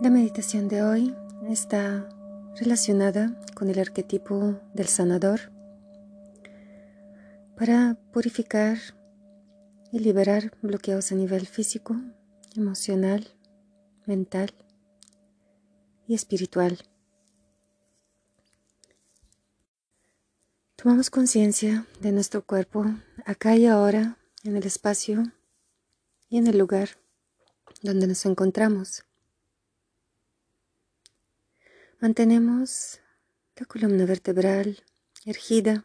La meditación de hoy está relacionada con el arquetipo del sanador para purificar y liberar bloqueos a nivel físico, emocional, mental y espiritual. Tomamos conciencia de nuestro cuerpo acá y ahora, en el espacio y en el lugar donde nos encontramos. Mantenemos la columna vertebral ergida,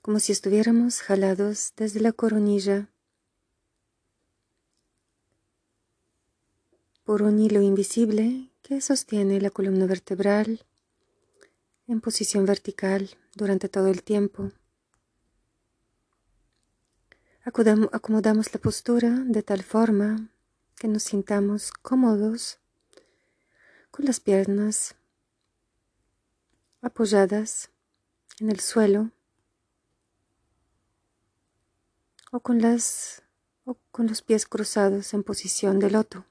como si estuviéramos jalados desde la coronilla por un hilo invisible que sostiene la columna vertebral en posición vertical durante todo el tiempo. Acomodamos la postura de tal forma que nos sintamos cómodos con las piernas apoyadas en el suelo o con, las, o con los pies cruzados en posición de loto.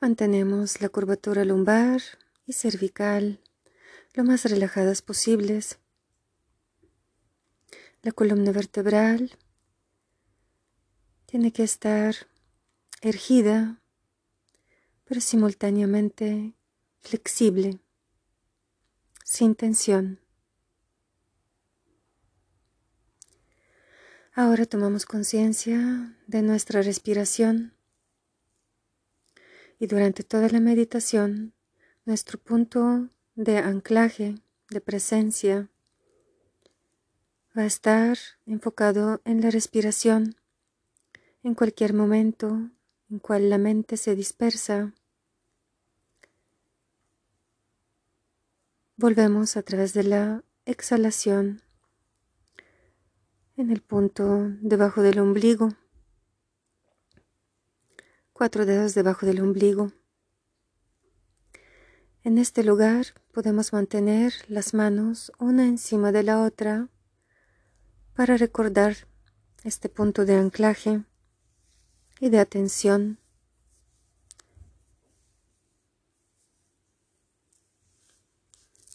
Mantenemos la curvatura lumbar y cervical lo más relajadas posibles. La columna vertebral tiene que estar ergida, pero simultáneamente flexible, sin tensión. Ahora tomamos conciencia de nuestra respiración y durante toda la meditación nuestro punto de anclaje, de presencia, va a estar enfocado en la respiración en cualquier momento en cual la mente se dispersa, volvemos a través de la exhalación en el punto debajo del ombligo, cuatro dedos debajo del ombligo. En este lugar podemos mantener las manos una encima de la otra para recordar este punto de anclaje y de atención.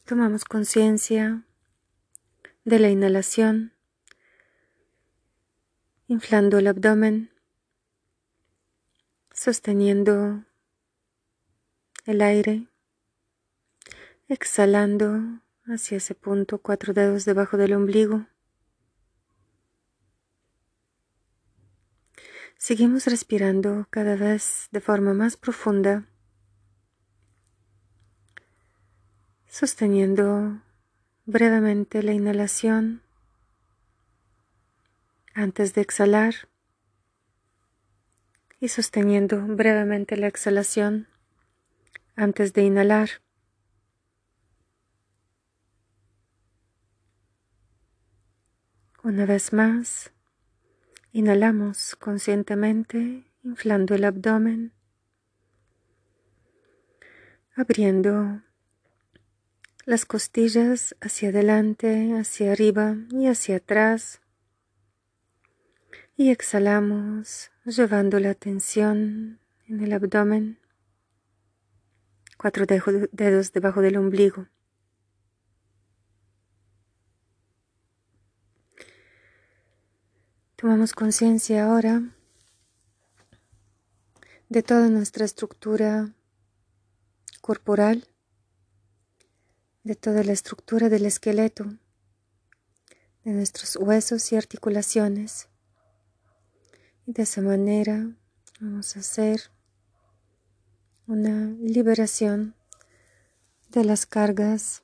Tomamos conciencia de la inhalación, inflando el abdomen, sosteniendo el aire, exhalando hacia ese punto cuatro dedos debajo del ombligo. Seguimos respirando cada vez de forma más profunda, sosteniendo brevemente la inhalación antes de exhalar y sosteniendo brevemente la exhalación antes de inhalar. Una vez más. Inhalamos conscientemente, inflando el abdomen, abriendo las costillas hacia adelante, hacia arriba y hacia atrás. Y exhalamos, llevando la atención en el abdomen, cuatro dedos debajo del ombligo. Tomamos conciencia ahora de toda nuestra estructura corporal, de toda la estructura del esqueleto, de nuestros huesos y articulaciones. Y de esa manera vamos a hacer una liberación de las cargas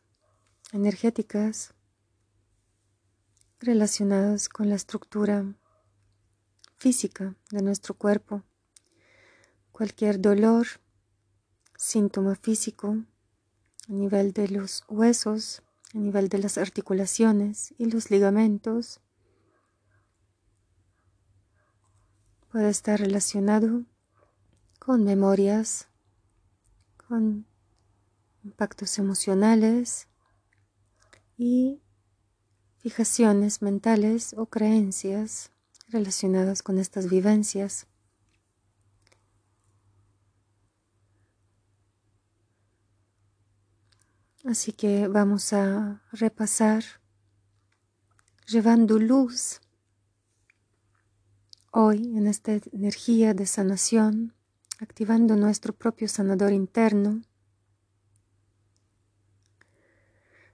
energéticas relacionadas con la estructura física de nuestro cuerpo. Cualquier dolor, síntoma físico a nivel de los huesos, a nivel de las articulaciones y los ligamentos, puede estar relacionado con memorias, con impactos emocionales y fijaciones mentales o creencias relacionadas con estas vivencias. Así que vamos a repasar llevando luz hoy en esta energía de sanación, activando nuestro propio sanador interno.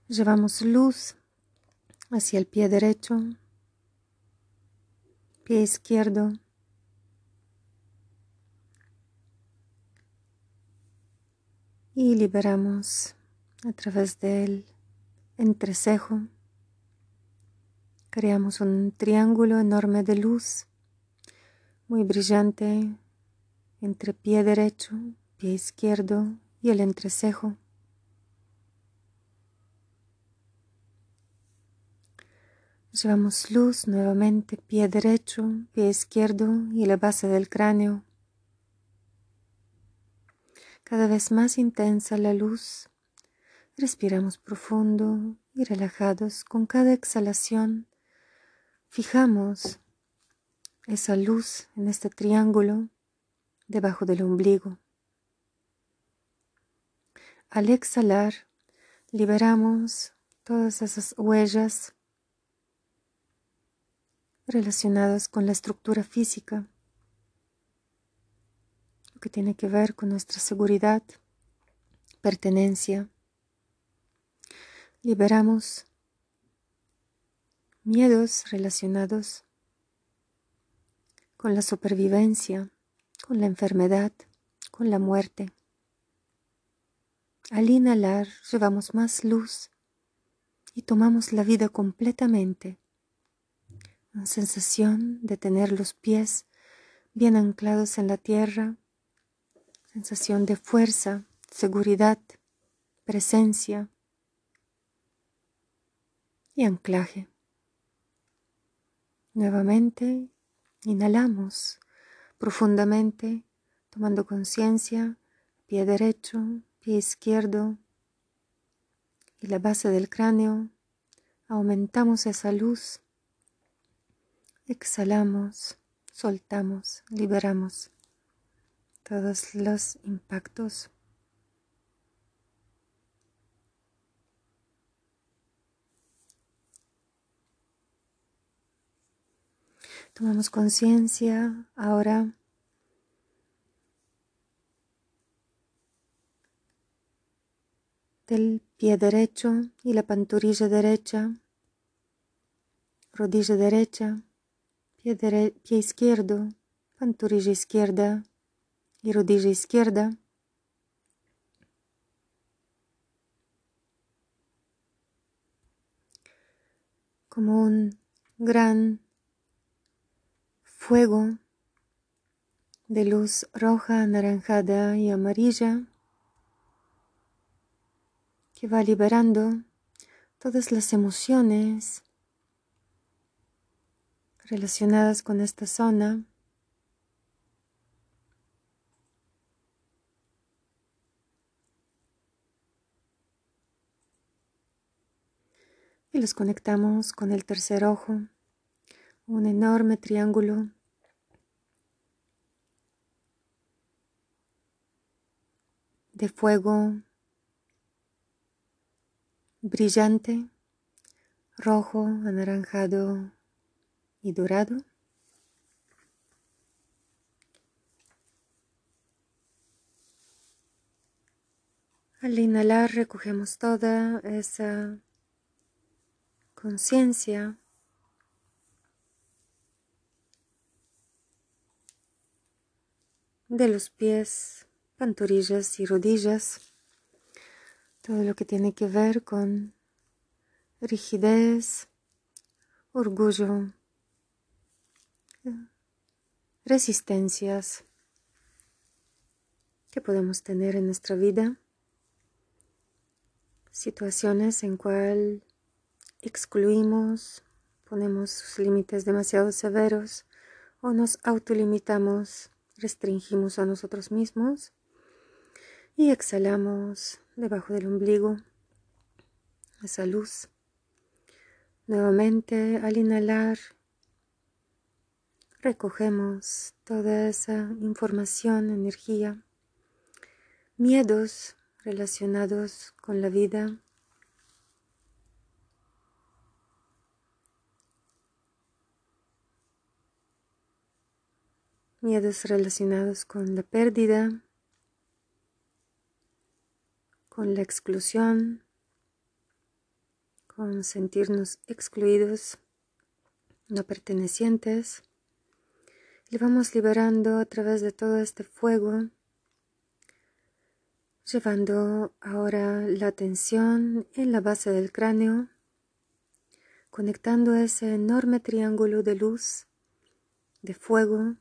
Llevamos luz hacia el pie derecho, pie izquierdo, y liberamos a través del entrecejo. Creamos un triángulo enorme de luz, muy brillante, entre pie derecho, pie izquierdo y el entrecejo. Llevamos luz nuevamente, pie derecho, pie izquierdo y la base del cráneo. Cada vez más intensa la luz Respiramos profundo y relajados. Con cada exhalación fijamos esa luz en este triángulo debajo del ombligo. Al exhalar, liberamos todas esas huellas relacionadas con la estructura física, lo que tiene que ver con nuestra seguridad, pertenencia, Liberamos miedos relacionados con la supervivencia, con la enfermedad, con la muerte. Al inhalar llevamos más luz y tomamos la vida completamente. Sensación de tener los pies bien anclados en la tierra, sensación de fuerza, seguridad, presencia, y anclaje. Nuevamente inhalamos profundamente, tomando conciencia, pie derecho, pie izquierdo y la base del cráneo. Aumentamos esa luz. Exhalamos, soltamos, liberamos todos los impactos. Tomamos conciencia ahora. Del pie derecho y la pantorrilla derecha, rodilla derecha, pie, izquierdo, pantorrilla izquierda y rodilla izquierda. como un gran fuego de luz roja, anaranjada y amarilla que va liberando todas las emociones relacionadas con esta zona. Y los conectamos con el tercer ojo un enorme triángulo de fuego brillante, rojo, anaranjado y dorado. Al inhalar recogemos toda esa conciencia de los pies, pantorrillas y rodillas, todo lo que tiene que ver con rigidez, orgullo, resistencias que podemos tener en nuestra vida, situaciones en cual excluimos, ponemos límites demasiado severos o nos autolimitamos restringimos a nosotros mismos y exhalamos debajo del ombligo esa luz. Nuevamente, al inhalar, recogemos toda esa información, energía, miedos relacionados con la vida. Miedos relacionados con la pérdida, con la exclusión, con sentirnos excluidos, no pertenecientes. Y vamos liberando a través de todo este fuego, llevando ahora la atención en la base del cráneo, conectando ese enorme triángulo de luz, de fuego,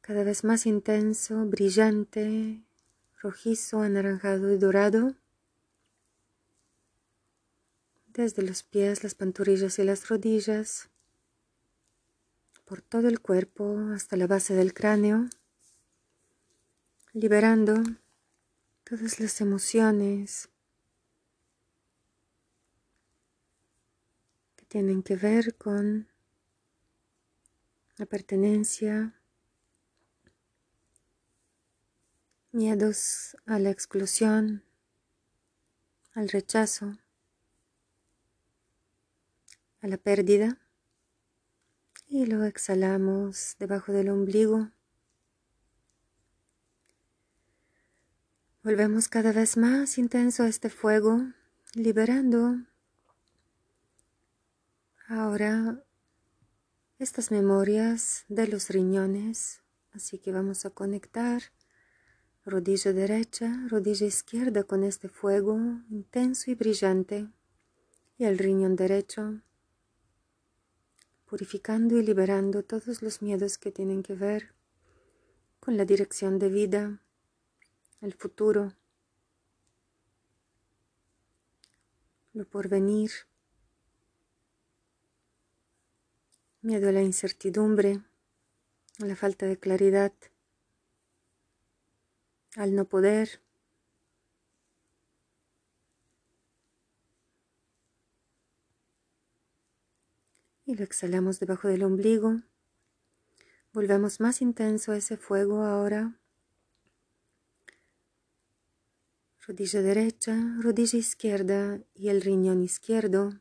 cada vez más intenso, brillante, rojizo, anaranjado y dorado. Desde los pies, las pantorrillas y las rodillas, por todo el cuerpo hasta la base del cráneo, liberando todas las emociones que tienen que ver con la pertenencia, miedos a la exclusión, al rechazo a la pérdida y lo exhalamos debajo del ombligo. Volvemos cada vez más intenso este fuego, liberando ahora estas memorias de los riñones. Así que vamos a conectar rodilla derecha, rodilla izquierda con este fuego intenso y brillante y el riñón derecho purificando y liberando todos los miedos que tienen que ver con la dirección de vida, el futuro, lo porvenir, miedo a la incertidumbre, a la falta de claridad, al no poder. Y lo exhalamos debajo del ombligo. Volvemos más intenso ese fuego ahora. Rodilla derecha, rodilla izquierda y el riñón izquierdo.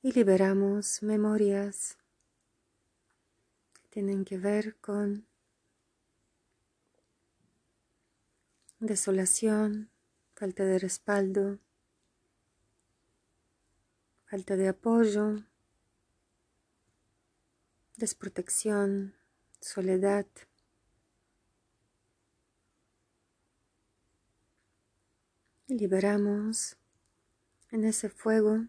Y liberamos memorias que tienen que ver con desolación, falta de respaldo, falta de apoyo, desprotección, soledad. Y liberamos en ese fuego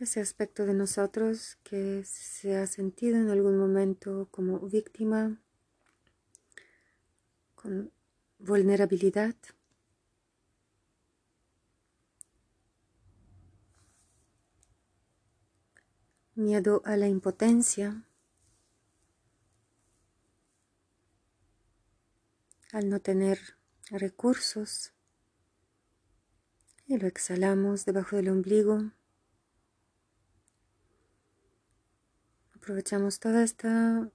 ese aspecto de nosotros que se ha sentido en algún momento como víctima, con vulnerabilidad. Miedo a la impotencia, al no tener recursos y lo exhalamos debajo del ombligo. Aprovechamos toda esta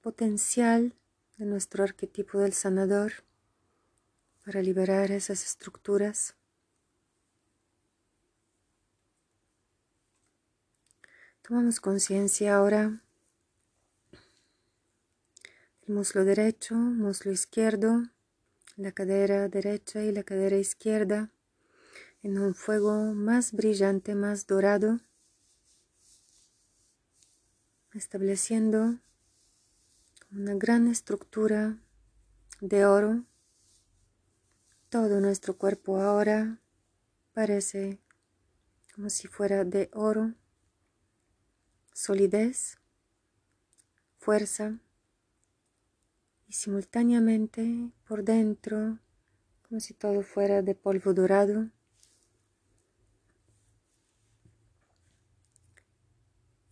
potencial de nuestro arquetipo del sanador para liberar esas estructuras. Tomamos conciencia ahora del muslo derecho, muslo izquierdo, la cadera derecha y la cadera izquierda en un fuego más brillante, más dorado, estableciendo una gran estructura de oro. Todo nuestro cuerpo ahora parece como si fuera de oro solidez, fuerza y simultáneamente por dentro como si todo fuera de polvo dorado.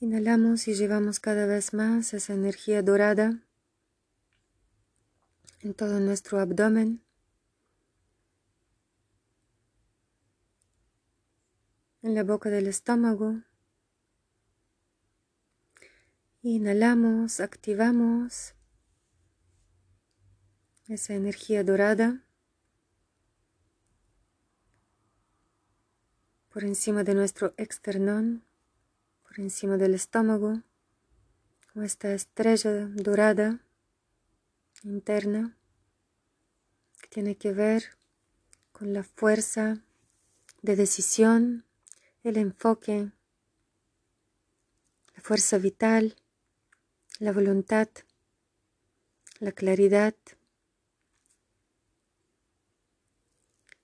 Inhalamos y llevamos cada vez más esa energía dorada en todo nuestro abdomen. en la boca del estómago. Inhalamos, activamos esa energía dorada por encima de nuestro externón, por encima del estómago, como esta estrella dorada interna que tiene que ver con la fuerza de decisión, el enfoque, la fuerza vital, la voluntad, la claridad.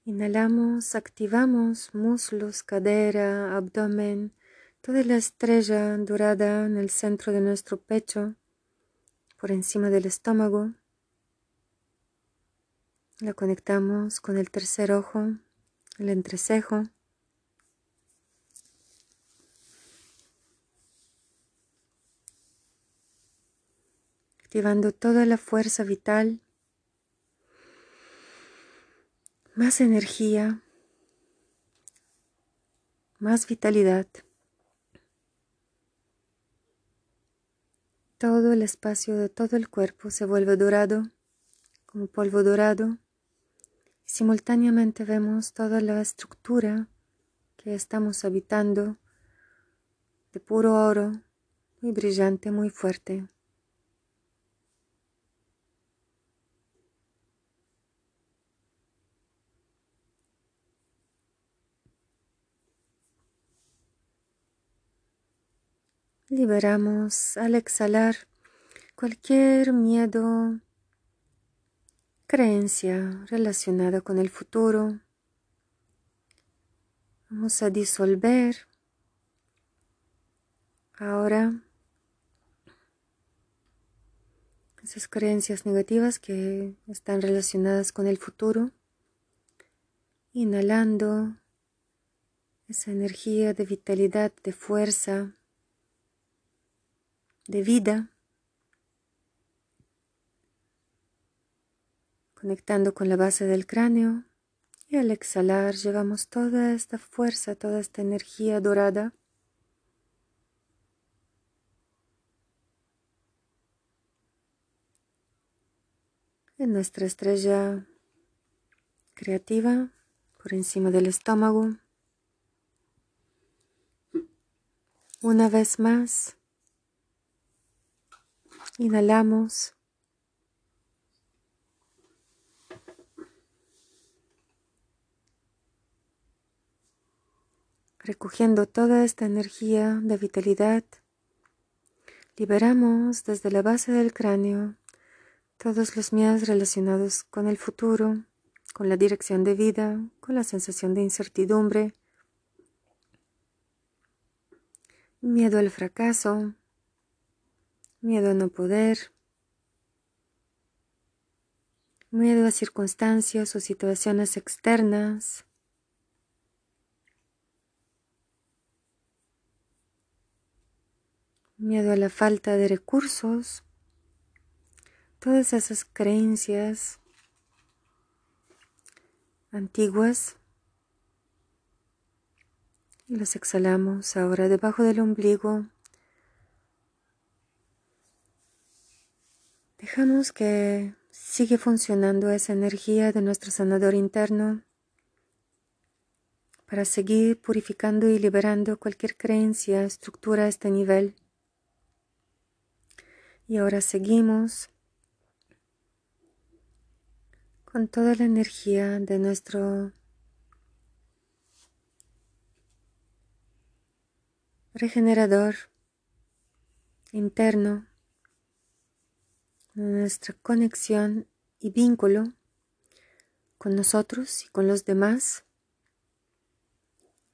Inhalamos, activamos muslos, cadera, abdomen, toda la estrella dorada en el centro de nuestro pecho, por encima del estómago. La conectamos con el tercer ojo, el entrecejo. Activando toda la fuerza vital, más energía, más vitalidad. Todo el espacio de todo el cuerpo se vuelve dorado, como polvo dorado simultáneamente vemos toda la estructura que estamos habitando de puro oro, muy brillante, muy fuerte. Liberamos al exhalar cualquier miedo, creencia relacionada con el futuro. Vamos a disolver. Ahora esas creencias negativas que están relacionadas con el futuro, inhalando esa energía de vitalidad, de fuerza, de vida. conectando con la base del cráneo y al exhalar llevamos toda esta fuerza, toda esta energía dorada en nuestra estrella creativa por encima del estómago. Una vez más, inhalamos. recogiendo toda esta energía de vitalidad, liberamos desde la base del cráneo todos los miedos relacionados con el futuro, con la dirección de vida, con la sensación de incertidumbre, miedo al fracaso, miedo a no poder, miedo a circunstancias o situaciones externas, miedo a la falta de recursos, todas esas creencias antiguas. Y las exhalamos ahora debajo del ombligo. Dejamos que sigue funcionando esa energía de nuestro sanador interno para seguir purificando y liberando cualquier creencia, estructura a este nivel. Y ahora seguimos con toda la energía de nuestro regenerador interno, nuestra conexión y vínculo con nosotros y con los demás.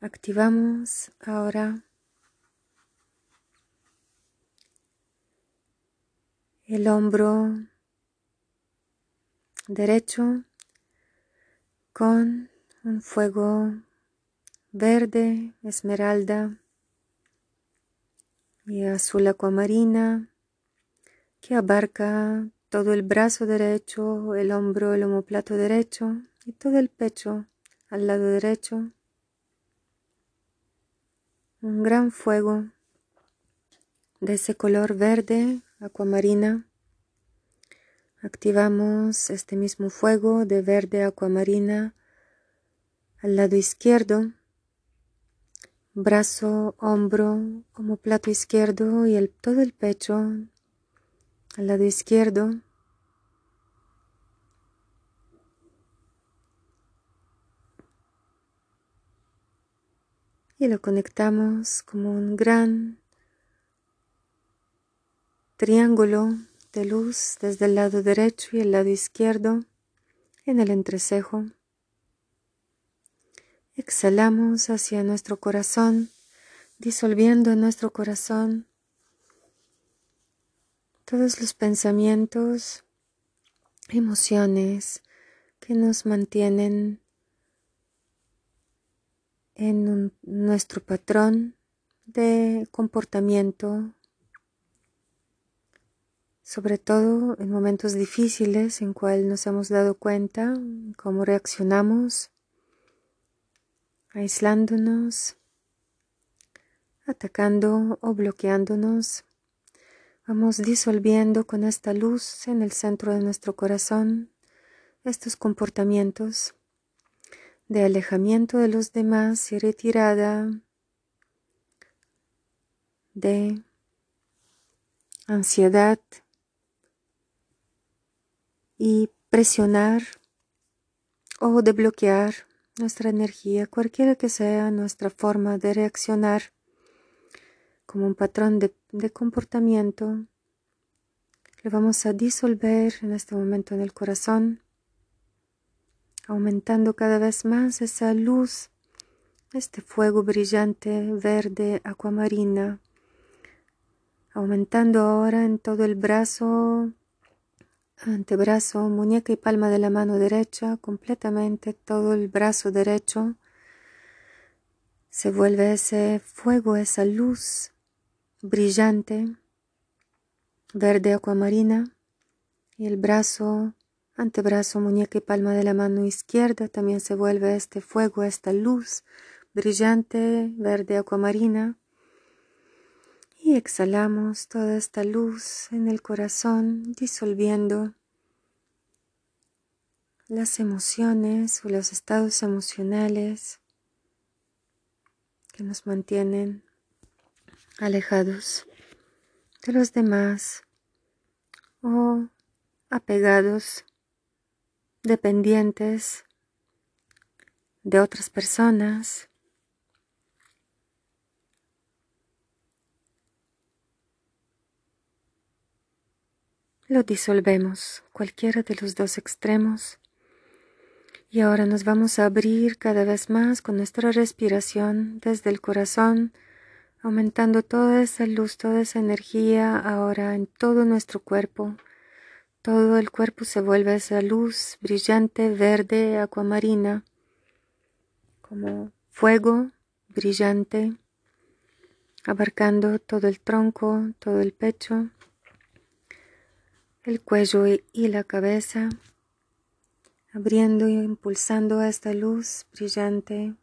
Activamos ahora el hombro derecho con un fuego verde, esmeralda y azul acuamarina que abarca todo el brazo derecho, el hombro, el homoplato derecho y todo el pecho al lado derecho. un gran fuego de ese color verde acuamarina. Activamos este mismo fuego de verde acuamarina al lado izquierdo, brazo, hombro, como plato izquierdo y el, todo el pecho al lado izquierdo. Y lo conectamos como un gran triángulo de luz desde el lado derecho y el lado izquierdo en el entrecejo. Exhalamos hacia nuestro corazón, disolviendo en nuestro corazón todos los pensamientos, emociones que nos mantienen en nuestro patrón de comportamiento sobre todo en momentos difíciles en cual nos hemos dado cuenta cómo reaccionamos, aislándonos, atacando o bloqueándonos. Vamos disolviendo con esta luz en el centro de nuestro corazón estos comportamientos de alejamiento de los demás y retirada de ansiedad, y presionar o de bloquear nuestra energía, cualquiera que sea nuestra forma de reaccionar como un patrón de, comportamiento, lo vamos a disolver en este momento en el corazón, aumentando cada vez más esa luz, este fuego brillante verde acuamarina, aumentando ahora en todo el brazo antebrazo, muñeca y palma de la mano derecha, completamente todo el brazo derecho. Se vuelve ese fuego, esa luz brillante, verde acuamarina, y el brazo, antebrazo, muñeca y palma de la mano izquierda también se vuelve este fuego, esta luz brillante, verde acuamarina. Y exhalamos toda esta luz en el corazón, disolviendo las emociones o los estados emocionales que nos mantienen alejados de los demás o apegados, dependientes de otras personas lo disolvemos, cualquiera de los dos extremos. Y ahora nos vamos a abrir cada vez más con nuestra respiración desde el corazón, aumentando toda esa luz, toda esa energía ahora en todo nuestro cuerpo. Todo el cuerpo se vuelve esa luz brillante, verde, acuamarina, como fuego brillante, abarcando todo el tronco, todo el pecho el cuello y la cabeza, abriendo y impulsando esta luz brillante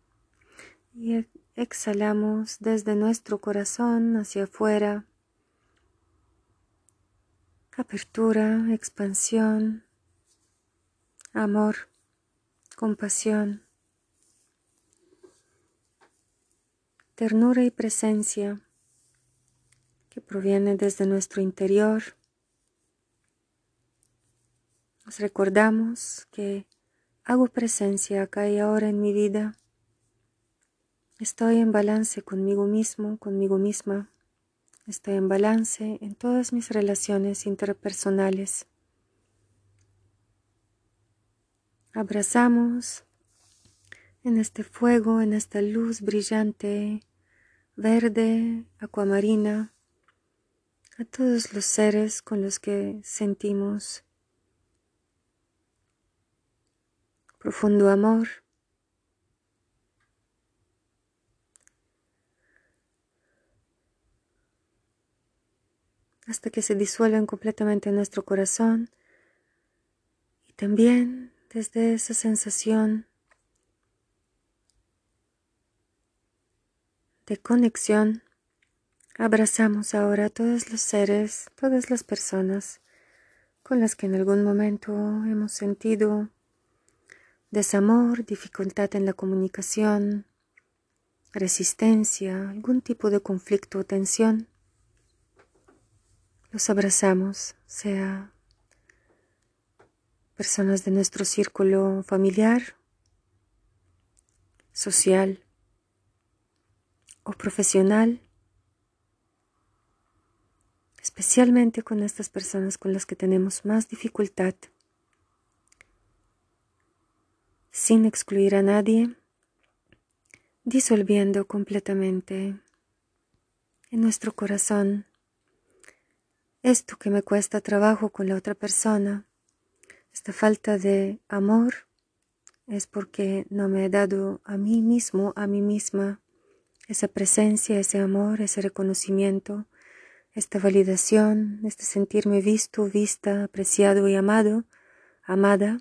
y exhalamos desde nuestro corazón hacia afuera. Apertura, expansión, amor, compasión, ternura y presencia que proviene desde nuestro interior nos recordamos que hago presencia acá y ahora en mi vida. Estoy en balance conmigo mismo, conmigo misma. Estoy en balance en todas mis relaciones interpersonales. Abrazamos en este fuego, en esta luz brillante, verde, acuamarina, a todos los seres con los que sentimos profundo amor. Hasta que se disuelven completamente en nuestro corazón y también desde esa sensación de conexión, abrazamos ahora a todos los seres, todas las personas con las que en algún momento hemos sentido desamor, dificultad en la comunicación, resistencia, algún tipo de conflicto o tensión. Abrazamos, sea personas de nuestro círculo familiar, social o profesional, especialmente con estas personas con las que tenemos más dificultad, sin excluir a nadie, disolviendo completamente en nuestro corazón esto que me cuesta trabajo con la otra persona, esta falta de amor, es porque no me he dado a mí mismo, a mí misma, esa presencia, ese amor, ese reconocimiento, esta validación, este sentirme visto, vista, apreciado y amado, amada,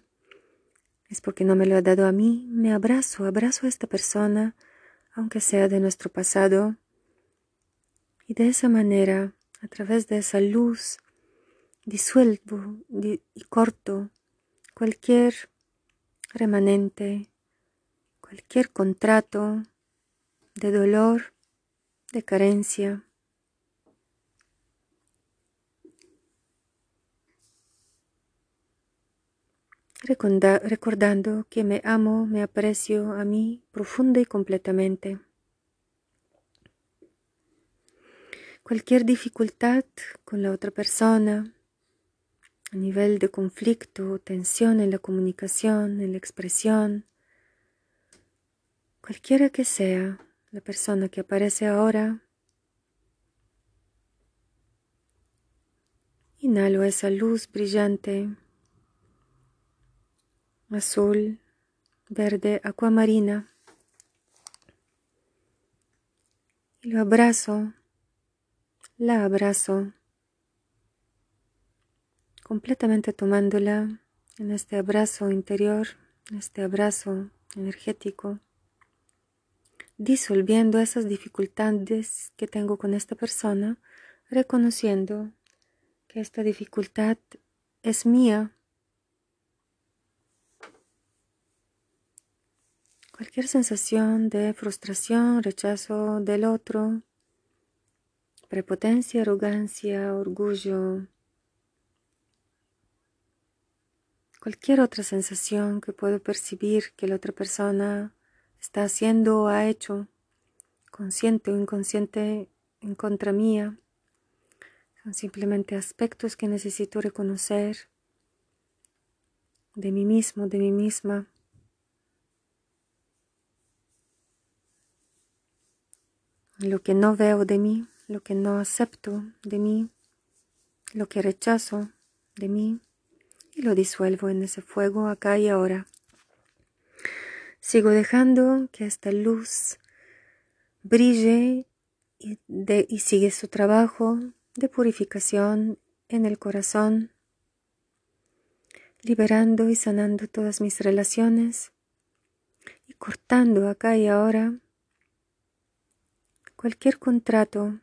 es porque no me lo ha dado a mí, me abrazo, abrazo a esta persona, aunque sea de nuestro pasado, y de esa manera, a través de esa luz, disuelvo y corto cualquier remanente, cualquier contrato de dolor, de carencia, recordando que me amo, me aprecio a mí profunda y completamente. Cualquier dificultad con la otra persona, a nivel de conflicto, tensión en la comunicación, en la expresión, cualquiera que sea la persona que aparece ahora, inhalo esa luz brillante azul, verde, acuamarina. Y lo abrazo, la abrazo, completamente tomándola en este abrazo interior, este abrazo energético, disolviendo esas dificultades que tengo con esta persona, reconociendo que esta dificultad es mía. Cualquier sensación de frustración, rechazo del otro, prepotencia, arrogancia, orgullo, cualquier otra sensación que puedo percibir que la otra persona está haciendo o ha hecho, consciente o inconsciente, en contra mía, son simplemente aspectos que necesito reconocer de mí mismo, de mí misma. lo que no veo de mí, lo que no acepto de mí, lo que rechazo de mí y lo disuelvo en ese fuego acá y ahora. Sigo dejando que esta luz brille y, y sigue su trabajo de purificación en el corazón, liberando y sanando todas mis relaciones y cortando acá y ahora cualquier contrato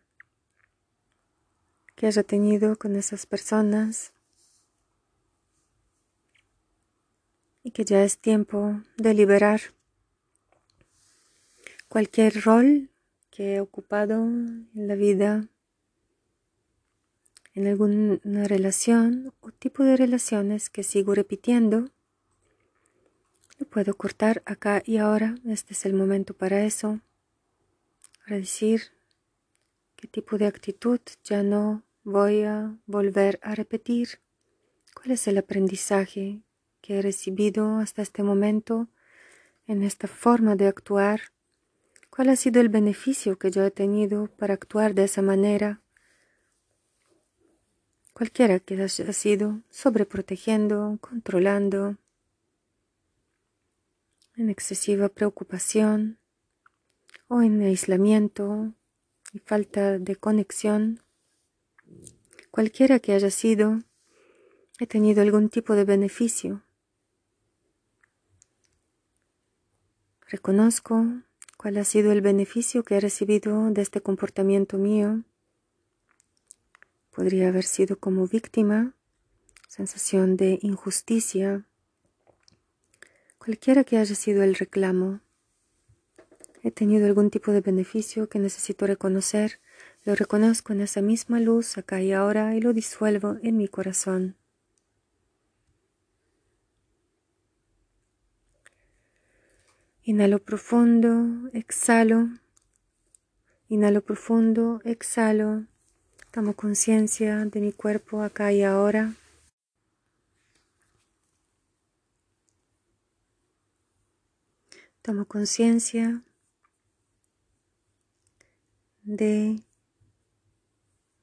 que haya tenido con esas personas y que ya es tiempo de liberar cualquier rol que he ocupado en la vida, en alguna relación o tipo de relaciones que sigo repitiendo. Lo puedo cortar acá y ahora, este es el momento para eso para decir qué tipo de actitud ya no voy a volver a repetir, cuál es el aprendizaje que he recibido hasta este momento en esta forma de actuar, cuál ha sido el beneficio que yo he tenido para actuar de esa manera, cualquiera que haya sido, sobreprotegiendo, controlando, en excesiva preocupación, o en aislamiento y falta de conexión, cualquiera que haya sido, he tenido algún tipo de beneficio. Reconozco ¿Cuál ha sido el beneficio que he recibido de este comportamiento mío? Podría haber sido como víctima, sensación de injusticia, cualquiera que haya sido el reclamo. He tenido algún tipo de beneficio que necesito reconocer, lo reconozco en esa misma luz acá y ahora y lo disuelvo en mi corazón. Inhalo profundo, exhalo. Inhalo profundo, exhalo. Tomo conciencia de mi cuerpo acá y ahora. Tomo conciencia de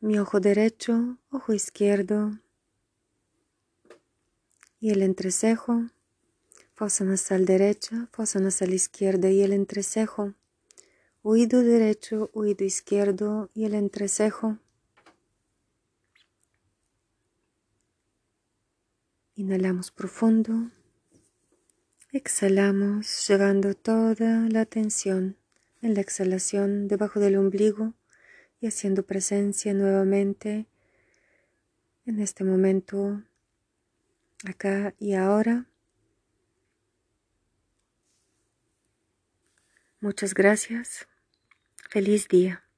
mi ojo derecho, ojo izquierdo y el entrecejo fosa nasal derecha, fosa nasal izquierda y el entrecejo, oído derecho, oído izquierdo y el entrecejo. Inhalamos profundo, exhalamos llevando toda la atención en la exhalación debajo del ombligo y haciendo presencia nuevamente en este momento, acá y ahora. Muchas gracias. Feliz día.